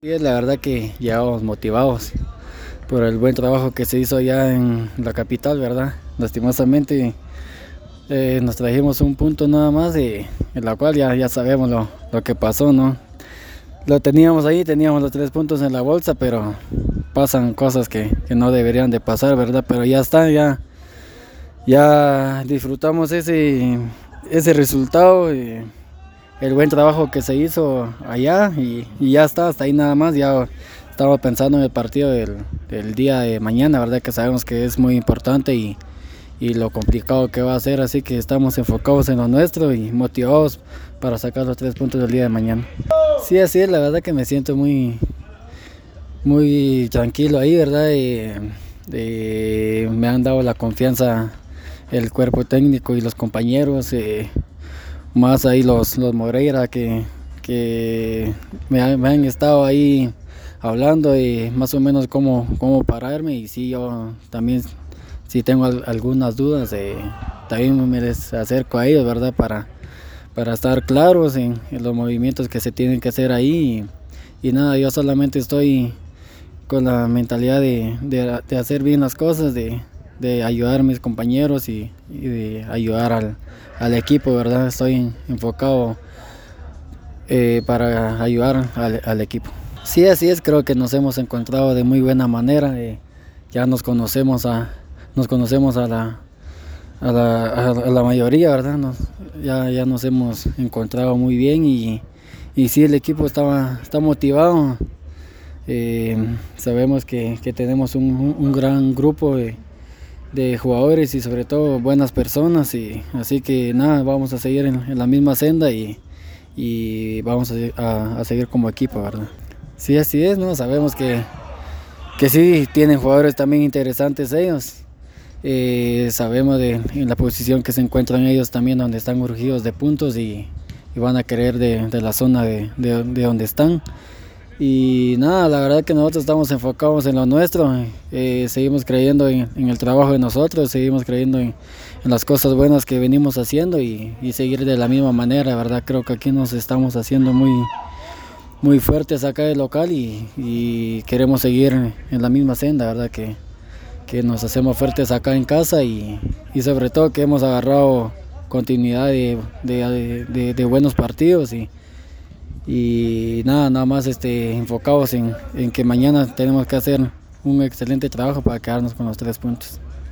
La verdad que llegamos motivados por el buen trabajo que se hizo allá en la capital, ¿verdad? Lastimosamente eh, nos trajimos un punto nada más y en la cual ya, ya sabemos lo, lo, que pasó, ¿no? Lo teníamos ahí, teníamos los tres puntos en la bolsa, pero pasan cosas que, que no deberían de pasar, ¿verdad? Pero ya está, ya, ya disfrutamos ese, ese resultado. Y, el buen trabajo que se hizo allá y, y, ya está, hasta ahí nada más. Ya estaba pensando en el partido del, del, día de mañana, verdad que sabemos que es muy importante y, y, lo complicado que va a ser, así que estamos enfocados en lo nuestro y motivados para sacar los tres puntos del día de mañana. Sí, así es, la verdad que me siento muy, muy tranquilo ahí, ¿verdad? Y, y me han dado la confianza el cuerpo técnico y los compañeros. Eh, más ahí los, los Moreira que, que me, han estado ahí hablando y más o menos cómo, cómo pararme. Y sí yo también si tengo algunas dudas también me les acerco a ellos verdad para, para estar claros en, los movimientos que se tienen que hacer ahí. Y, y, nada yo solamente estoy con la mentalidad de, de, de hacer bien las cosas de, de ayudar a mis compañeros y, de ayudar al, al, equipo, ¿verdad? Estoy enfocado eh, para ayudar al, equipo. Sí, así es, creo que nos hemos encontrado de muy buena manera, eh, ya nos conocemos a, nos conocemos a la, a la, a la mayoría, ¿verdad? Ya, ya nos hemos encontrado muy bien y, y sí, el equipo estaba, está motivado. Eh, sabemos que, que tenemos un, un, gran grupo de, jugadores y sobre todo buenas personas y así que nada, vamos a seguir en, la misma senda y, y vamos a, seguir como equipo, ¿verdad? Sí, así es, ¿no? Sabemos que, que sí tienen jugadores también interesantes ellos. Eh, sabemos de la posición que se encuentran ellos también donde están urgidos de puntos y, y van a querer de, la zona de, de donde están. Y nada, la verdad que nosotros estamos enfocados en lo nuestro, eh, seguimos creyendo en, el trabajo de nosotros, seguimos creyendo en, las cosas buenas que venimos haciendo y, seguir de la misma manera, verdad creo que aquí nos estamos haciendo muy, muy fuertes acá de local y, queremos seguir en la misma senda, verdad que, que nos hacemos fuertes acá en casa y, y sobre todo que hemos agarrado continuidad de, de, de buenos partidos y, y nada, nada más este, enfocados en, en que mañana tenemos que hacer un excelente trabajo para quedarnos con los tres puntos.